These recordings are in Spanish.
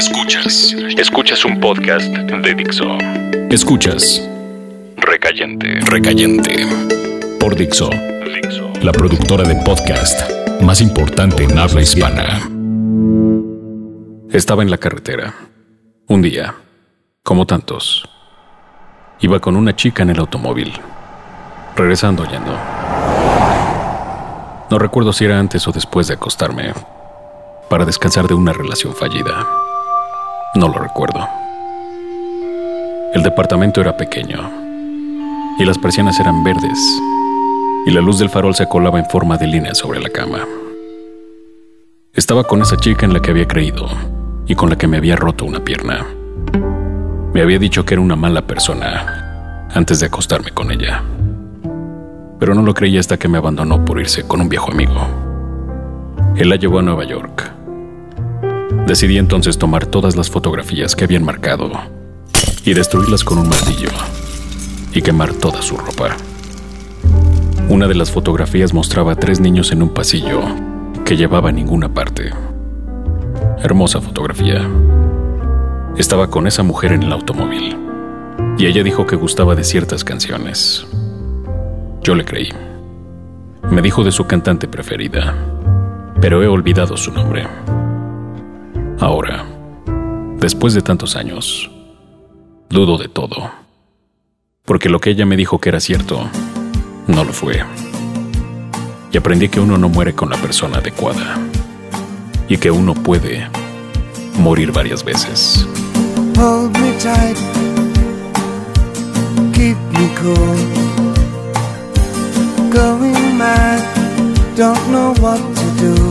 Escuchas. Escuchas un podcast de Dixo. Escuchas. Recayente. Recayente. Por Dixo. Dixo. La productora de podcast más importante en habla hispana. Estaba en la carretera. Un día, como tantos. Iba con una chica en el automóvil. Regresando yendo. No recuerdo si era antes o después de acostarme para descansar de una relación fallida. No lo recuerdo. El departamento era pequeño y las persianas eran verdes y la luz del farol se colaba en forma de línea sobre la cama. Estaba con esa chica en la que había creído y con la que me había roto una pierna. Me había dicho que era una mala persona antes de acostarme con ella. Pero no lo creí hasta que me abandonó por irse con un viejo amigo. Él la llevó a Nueva York Decidí entonces tomar todas las fotografías que habían marcado y destruirlas con un martillo y quemar toda su ropa. Una de las fotografías mostraba a tres niños en un pasillo que llevaba a ninguna parte. Hermosa fotografía. Estaba con esa mujer en el automóvil y ella dijo que gustaba de ciertas canciones. Yo le creí. Me dijo de su cantante preferida, pero he olvidado su nombre. Ahora, después de tantos años, dudo de todo. Porque lo que ella me dijo que era cierto, no lo fue. Y aprendí que uno no muere con la persona adecuada. Y que uno puede morir varias veces. Hold me tight. Keep me cool. Going mad. Don't know what to do.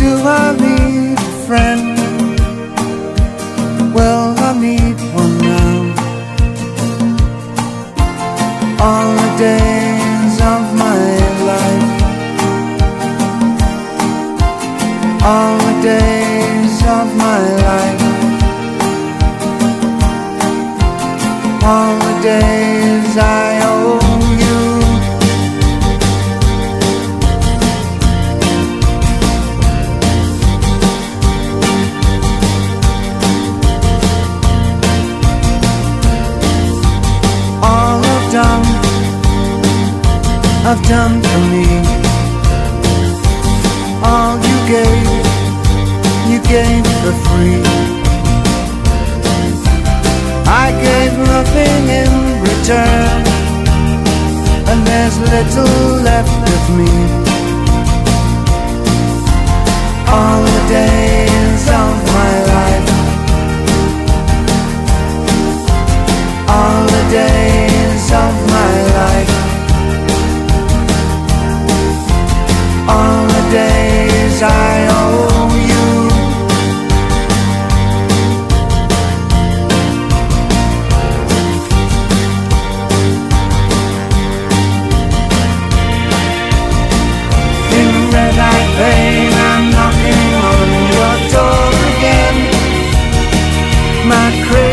Do I need a friend? Well, I need one now. All the days of my life, all the days of my life, all the days have done for me. All you gave, you gave for free. I gave nothing in return, and there's little left of me. My crazy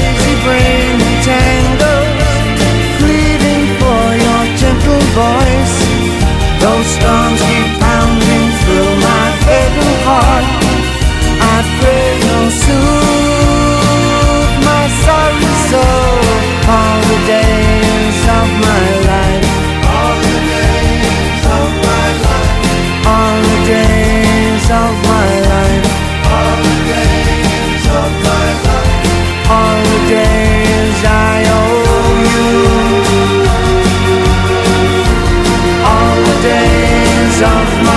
of my